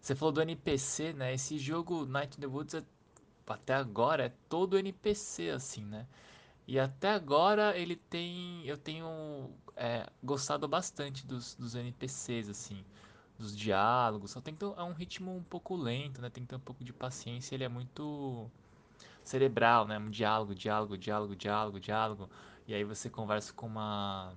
Você falou do NPC, né? Esse jogo Night in the Woods é, até agora é todo NPC assim, né? E até agora ele tem. Eu tenho é, gostado bastante dos, dos NPCs, assim. Dos diálogos. Só tem que ter, é um ritmo um pouco lento, né? Tem que ter um pouco de paciência. Ele é muito cerebral, né? Um diálogo, diálogo, diálogo, diálogo, diálogo. E aí você conversa com uma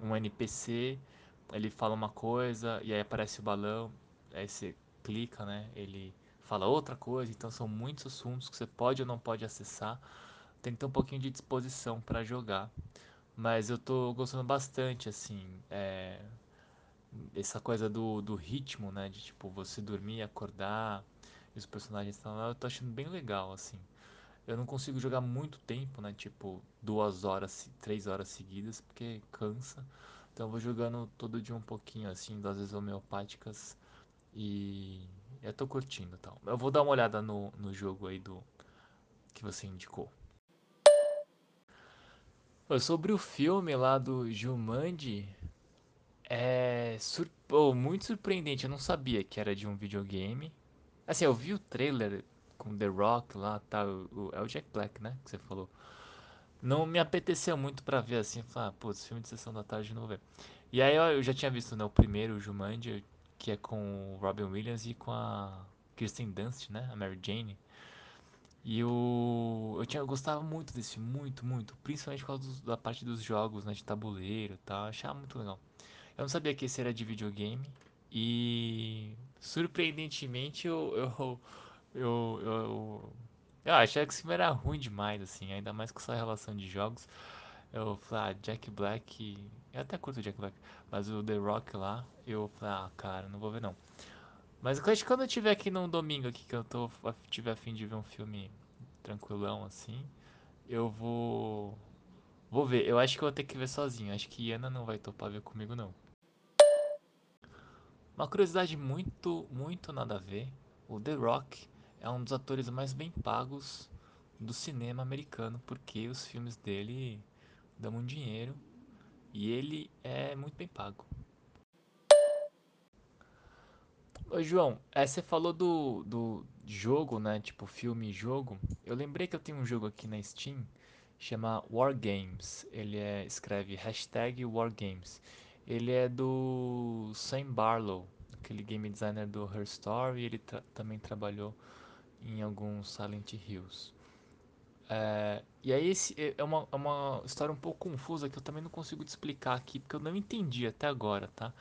um NPC, ele fala uma coisa e aí aparece o balão, aí você clica, né? Ele fala outra coisa, então são muitos assuntos que você pode ou não pode acessar. Tem que ter um pouquinho de disposição para jogar. Mas eu tô gostando bastante, assim, é, essa coisa do, do ritmo, né? De tipo, você dormir, acordar, e os personagens estão lá, eu tô achando bem legal, assim. Eu não consigo jogar muito tempo, né? Tipo, duas horas, três horas seguidas, porque cansa. Então eu vou jogando todo dia um pouquinho, assim, doses homeopáticas. E eu tô curtindo tal. Eu vou dar uma olhada no, no jogo aí do que você indicou. Sobre o filme lá do Jumanji, é sur... oh, muito surpreendente. Eu não sabia que era de um videogame. Assim, eu vi o trailer com The Rock lá, tá? O, é o Jack Black, né? Que você falou. Não me apeteceu muito pra ver assim. Falar, pô, esse filme de sessão da tarde não vou ver. E aí eu já tinha visto né, o primeiro, o Jumanji, que é com o Robin Williams e com a Kirsten Dunst, né? A Mary Jane. E o... eu, tinha, eu gostava muito desse muito, muito. Principalmente por causa dos, da parte dos jogos, né? De tabuleiro e tal. Achava muito legal. Eu não sabia que esse era de videogame. E surpreendentemente eu. Eu, eu, eu, eu achava que esse filme era ruim demais, assim. Ainda mais com essa relação de jogos. Eu falei, ah, Jack Black. Eu até curto o Jack Black. Mas o The Rock lá, eu falei, ah, cara, não vou ver não. Mas eu acho que quando eu tiver aqui num domingo aqui, que eu tô, tiver afim de ver um filme tranquilão assim, eu vou. Vou ver. Eu acho que eu vou ter que ver sozinho. Acho que Iana não vai topar ver comigo não. Uma curiosidade muito, muito nada a ver. O The Rock é um dos atores mais bem pagos do cinema americano, porque os filmes dele dão muito dinheiro e ele é muito bem pago. Ô João, é, você falou do, do jogo, né? Tipo filme e jogo. Eu lembrei que eu tenho um jogo aqui na Steam, chama War Games. Ele é, escreve hashtag War Games. Ele é do Sam Barlow, aquele game designer do Her Story. Ele tra também trabalhou em alguns Silent Hills. É, e aí esse é, é uma, é uma história um pouco confusa que eu também não consigo te explicar aqui, porque eu não entendi até agora, tá?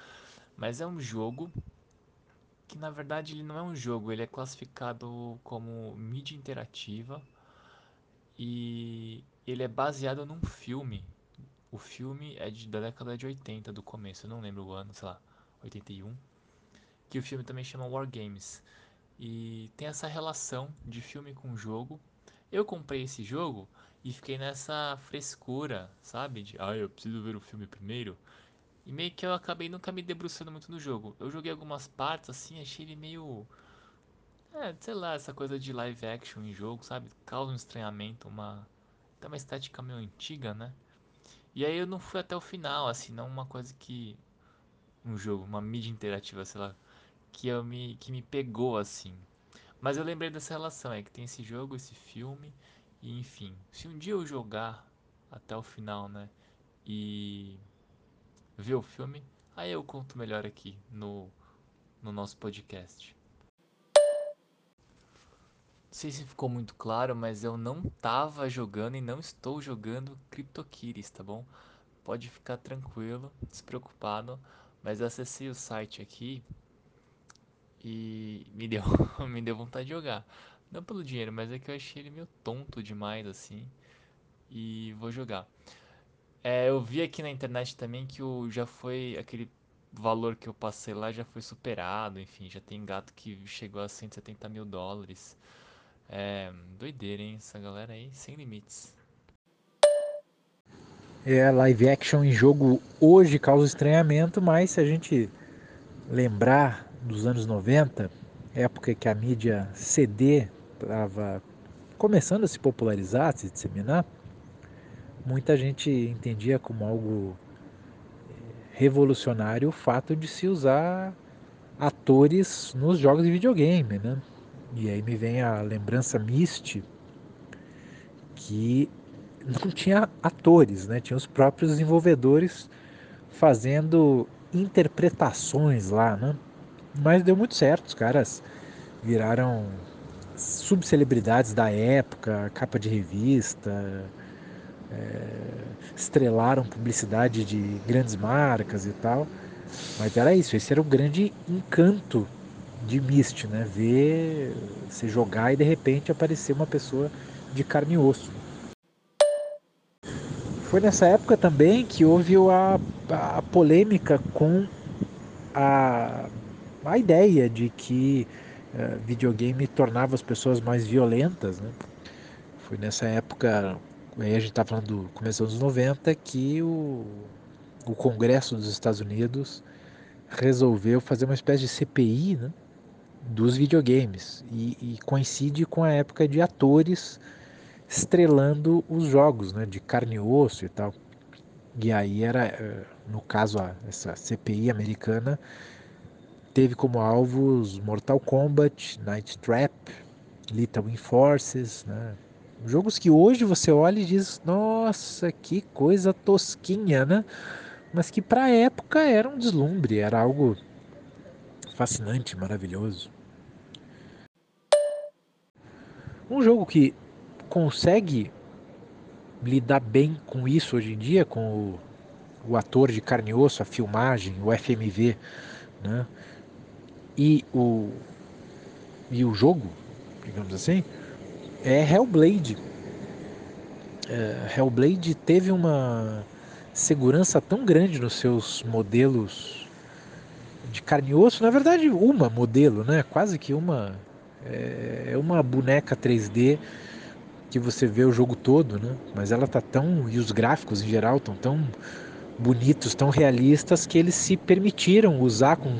Mas é um jogo que na verdade ele não é um jogo, ele é classificado como mídia interativa e ele é baseado num filme. O filme é de, da década de 80, do começo, eu não lembro o ano, sei lá, 81. Que o filme também chama War Games. E tem essa relação de filme com jogo. Eu comprei esse jogo e fiquei nessa frescura, sabe? De, ah, eu preciso ver o filme primeiro. E meio que eu acabei nunca me debruçando muito no jogo. Eu joguei algumas partes assim, achei ele meio. É, sei lá, essa coisa de live action em jogo, sabe? Causa um estranhamento, uma. Tem uma estética meio antiga, né? E aí eu não fui até o final, assim, não uma coisa que. Um jogo, uma mídia interativa, sei lá. Que, eu me, que me pegou assim. Mas eu lembrei dessa relação, é que tem esse jogo, esse filme, e enfim. Se um dia eu jogar até o final, né? E ver o filme, aí eu conto melhor aqui no, no nosso podcast. Não sei se ficou muito claro, mas eu não tava jogando e não estou jogando CryptoKitties, tá bom? Pode ficar tranquilo, despreocupado, mas acessei o site aqui e me deu, me deu vontade de jogar. Não pelo dinheiro, mas é que eu achei ele meio tonto demais assim. E vou jogar. É, eu vi aqui na internet também que o, já foi aquele valor que eu passei lá já foi superado, enfim, já tem gato que chegou a 170 mil dólares. É doideira, hein? Essa galera aí sem limites. É, live action em jogo hoje causa estranhamento, mas se a gente lembrar dos anos 90, época que a mídia CD estava começando a se popularizar, a se disseminar, muita gente entendia como algo eh, revolucionário o fato de se usar atores nos jogos de videogame, né? E aí me vem a lembrança Myst, que não tinha atores, né? Tinha os próprios desenvolvedores fazendo interpretações lá, né? Mas deu muito certo, os caras viraram subcelebridades da época, capa de revista, é, estrelaram publicidade de grandes marcas e tal. Mas era isso, esse era o grande encanto de Myst, né? Ver você jogar e de repente aparecer uma pessoa de carne e osso. Foi nessa época também que houve a, a polêmica com a, a ideia de que uh, videogame tornava as pessoas mais violentas. Né? Foi nessa época, aí a gente está falando do começo dos anos 90, que o, o Congresso dos Estados Unidos resolveu fazer uma espécie de CPI né, dos videogames e, e coincide com a época de atores estrelando os jogos, né, de carne e osso e tal. E aí era, eh, no caso, essa CPI americana teve como alvos Mortal Kombat, Night Trap, Lethal Enforces, né? Jogos que hoje você olha e diz, nossa, que coisa tosquinha, né? Mas que para a época era um deslumbre, era algo fascinante, maravilhoso. Um jogo que consegue lidar bem com isso hoje em dia, com o, o ator de carne e osso, a filmagem, o FMV, né? E o, e o jogo, digamos assim, é Hellblade. É, Hellblade teve uma segurança tão grande nos seus modelos de carne e osso, na verdade uma modelo, né? Quase que uma é uma boneca 3D que você vê o jogo todo, né? Mas ela tá tão e os gráficos em geral estão tão bonitos, tão realistas que eles se permitiram usar com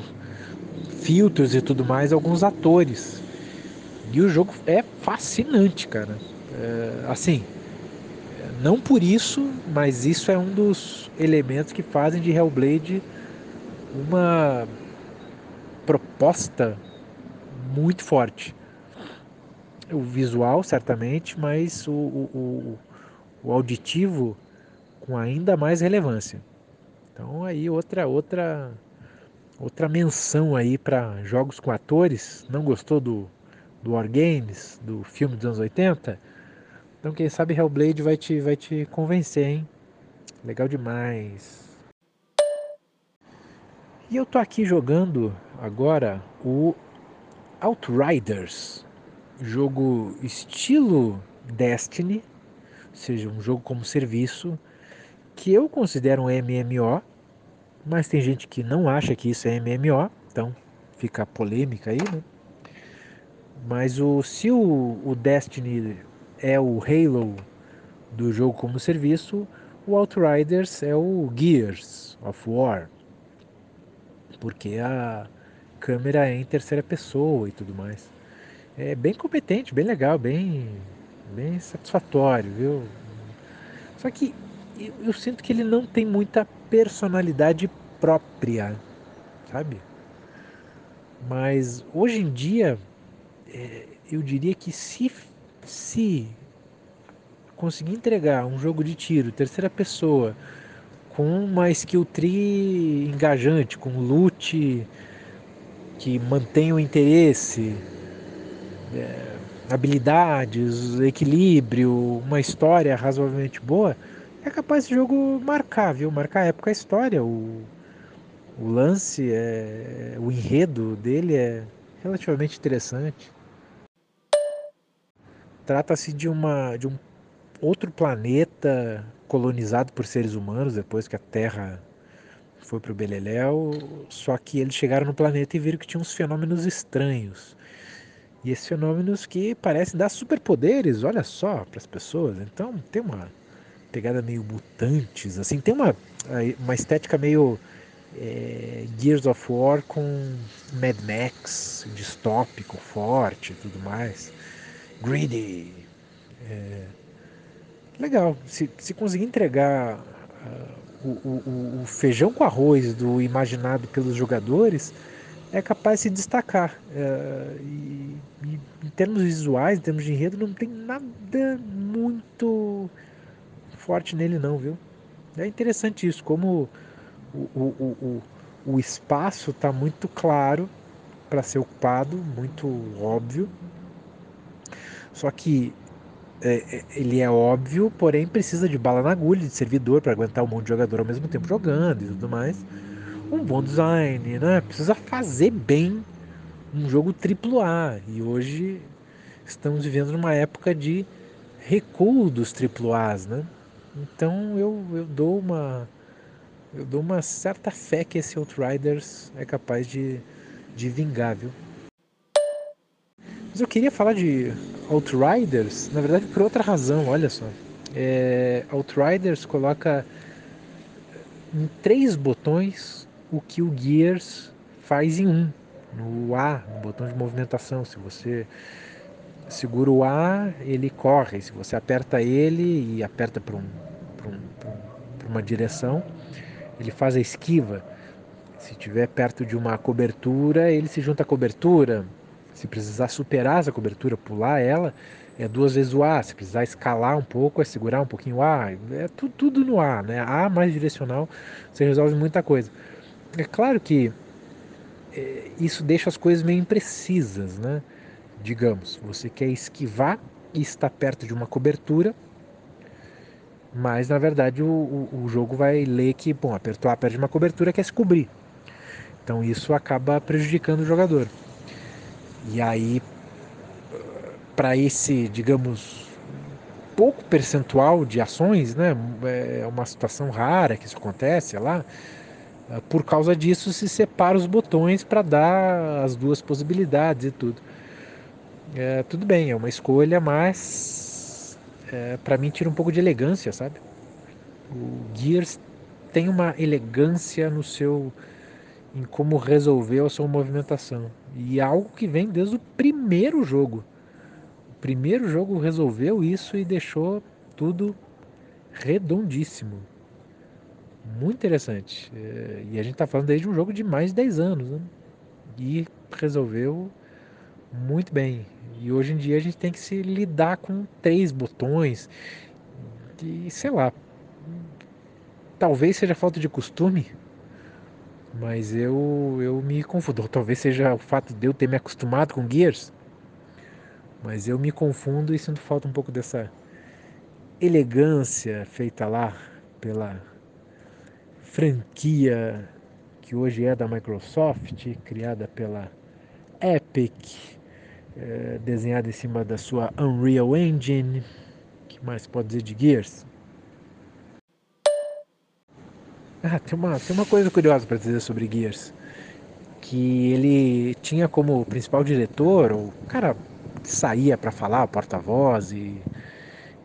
filtros e tudo mais alguns atores. E o jogo é fascinante, cara. É, assim, não por isso, mas isso é um dos elementos que fazem de Hellblade uma proposta muito forte o visual certamente, mas o, o, o, auditivo com ainda mais relevância. Então aí outra outra outra menção aí para jogos com atores. Não gostou do do War Games, do filme dos anos 80? Então quem sabe Hellblade vai te vai te convencer, hein? Legal demais. E eu tô aqui jogando agora o Outriders, jogo estilo Destiny, ou seja, um jogo como serviço, que eu considero um MMO, mas tem gente que não acha que isso é MMO, então fica polêmica aí, né? Mas o, se o, o Destiny é o Halo do jogo como serviço, o Outriders é o Gears of War, porque a câmera é em terceira pessoa e tudo mais é bem competente, bem legal, bem, bem satisfatório, viu? Só que eu, eu sinto que ele não tem muita personalidade própria, sabe? Mas hoje em dia, é, eu diria que se, se conseguir entregar um jogo de tiro, terceira pessoa, com uma skill tree engajante, com loot que mantém o interesse, é, habilidades, equilíbrio, uma história razoavelmente boa, é capaz esse jogo marcar, viu? Marcar a época a história. O, o lance, é, o enredo dele é relativamente interessante. Trata-se de uma de um outro planeta colonizado por seres humanos depois que a Terra foi para o Beleléu, só que eles chegaram no planeta e viram que tinha uns fenômenos estranhos. E esses fenômenos que parecem dar superpoderes, olha só, para as pessoas. Então tem uma pegada meio mutantes, assim, tem uma, uma estética meio é, Gears of War com Mad Max, distópico, forte e tudo mais. Greedy. É, legal, se, se conseguir entregar uh, o, o, o feijão com arroz do imaginado pelos jogadores, é capaz de se destacar. É, e, e, em termos visuais, em termos de enredo, não tem nada muito forte nele não, viu? É interessante isso, como o, o, o, o espaço está muito claro para ser ocupado, muito óbvio. Só que é, é, ele é óbvio, porém precisa de bala na agulha, de servidor para aguentar um monte de jogador ao mesmo tempo jogando e tudo mais. Um bom design, né? Precisa fazer bem um jogo AAA. E hoje estamos vivendo numa época de recuo dos AAAs, né? Então eu, eu dou uma eu dou uma certa fé que esse Outriders é capaz de, de vingar, viu? Mas eu queria falar de Outriders, na verdade por outra razão, olha só. É, Outriders coloca em três botões o que o Gears faz em um. No A, no botão de movimentação. Se você segura o A, ele corre. Se você aperta ele e aperta para um, um, um, uma direção, ele faz a esquiva. Se estiver perto de uma cobertura, ele se junta à cobertura. Se precisar superar essa cobertura, pular ela, é duas vezes o A. Se precisar escalar um pouco, é segurar um pouquinho o A. É tudo, tudo no A, né? A mais direcional, você resolve muita coisa. É claro que é, isso deixa as coisas meio imprecisas, né? Digamos, você quer esquivar e está perto de uma cobertura, mas na verdade o, o, o jogo vai ler que, bom, apertou a perto de uma cobertura quer se cobrir. Então isso acaba prejudicando o jogador. E aí, para esse, digamos, pouco percentual de ações, né? É uma situação rara que isso acontece, sei lá. Por causa disso, se separa os botões para dar as duas possibilidades e tudo. É, tudo bem, é uma escolha, mas é, para mim tira um pouco de elegância, sabe? O Gears tem uma elegância no seu em como resolveu a sua movimentação. E algo que vem desde o primeiro jogo. O primeiro jogo resolveu isso e deixou tudo redondíssimo. Muito interessante. É, e a gente está falando desde um jogo de mais de 10 anos. Né? E resolveu muito bem. E hoje em dia a gente tem que se lidar com três botões. E sei lá. Talvez seja falta de costume mas eu, eu me confundo. Talvez seja o fato de eu ter me acostumado com Gears. Mas eu me confundo e sinto falta um pouco dessa elegância feita lá pela franquia que hoje é da Microsoft, criada pela Epic, é, desenhada em cima da sua Unreal Engine. Que mais pode dizer de Gears? Ah, tem uma, tem uma coisa curiosa para dizer sobre Gears. Que ele tinha como principal diretor, o cara que saía para falar, porta-voz e,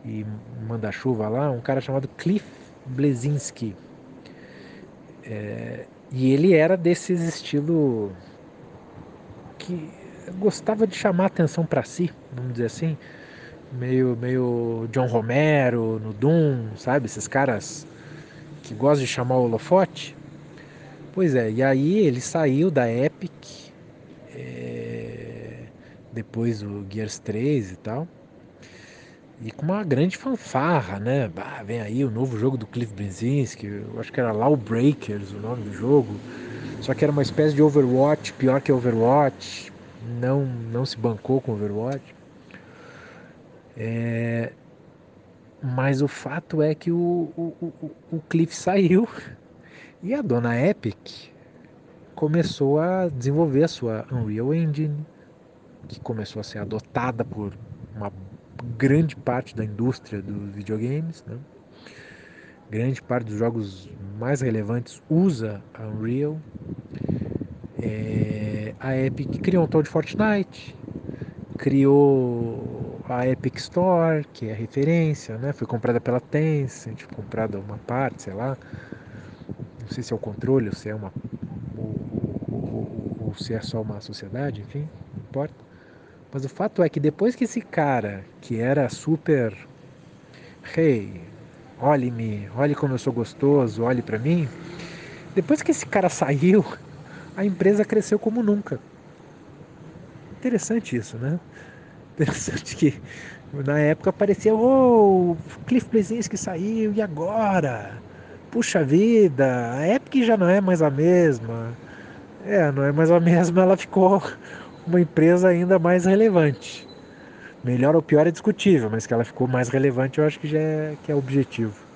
e manda-chuva lá, um cara chamado Cliff Blesinski. É, e ele era desses estilo que gostava de chamar atenção para si, vamos dizer assim, meio meio John Romero no Doom, sabe? Esses caras que gosta de chamar o holofote. Pois é, e aí ele saiu da Epic, é, depois do Gears 3 e tal, e com uma grande fanfarra, né? Bah, vem aí o novo jogo do Cliff Brzezinski, eu acho que era Lawbreakers o nome do jogo, só que era uma espécie de Overwatch, pior que Overwatch, não, não se bancou com Overwatch. É, mas o fato é que o, o, o, o Cliff saiu e a dona Epic começou a desenvolver a sua Unreal Engine, que começou a ser adotada por uma grande parte da indústria dos videogames. Né? Grande parte dos jogos mais relevantes usa a Unreal. É, a Epic criou um tal de Fortnite, criou a Epic Store, que é a referência, né? Foi comprada pela Tencent, comprada uma parte, sei lá. Não sei se é o controle ou se é uma ou, ou, ou, ou se é só uma sociedade, enfim, não importa. Mas o fato é que depois que esse cara, que era super hey, olhe-me, olhe como eu sou gostoso, olhe para mim. Depois que esse cara saiu, a empresa cresceu como nunca. Interessante isso, né? Interessante que na época parecia, oh, Cliff Blazinski saiu, e agora? Puxa vida, a Epic já não é mais a mesma. É, não é mais a mesma, ela ficou uma empresa ainda mais relevante. Melhor ou pior é discutível, mas que ela ficou mais relevante eu acho que já é, que é objetivo.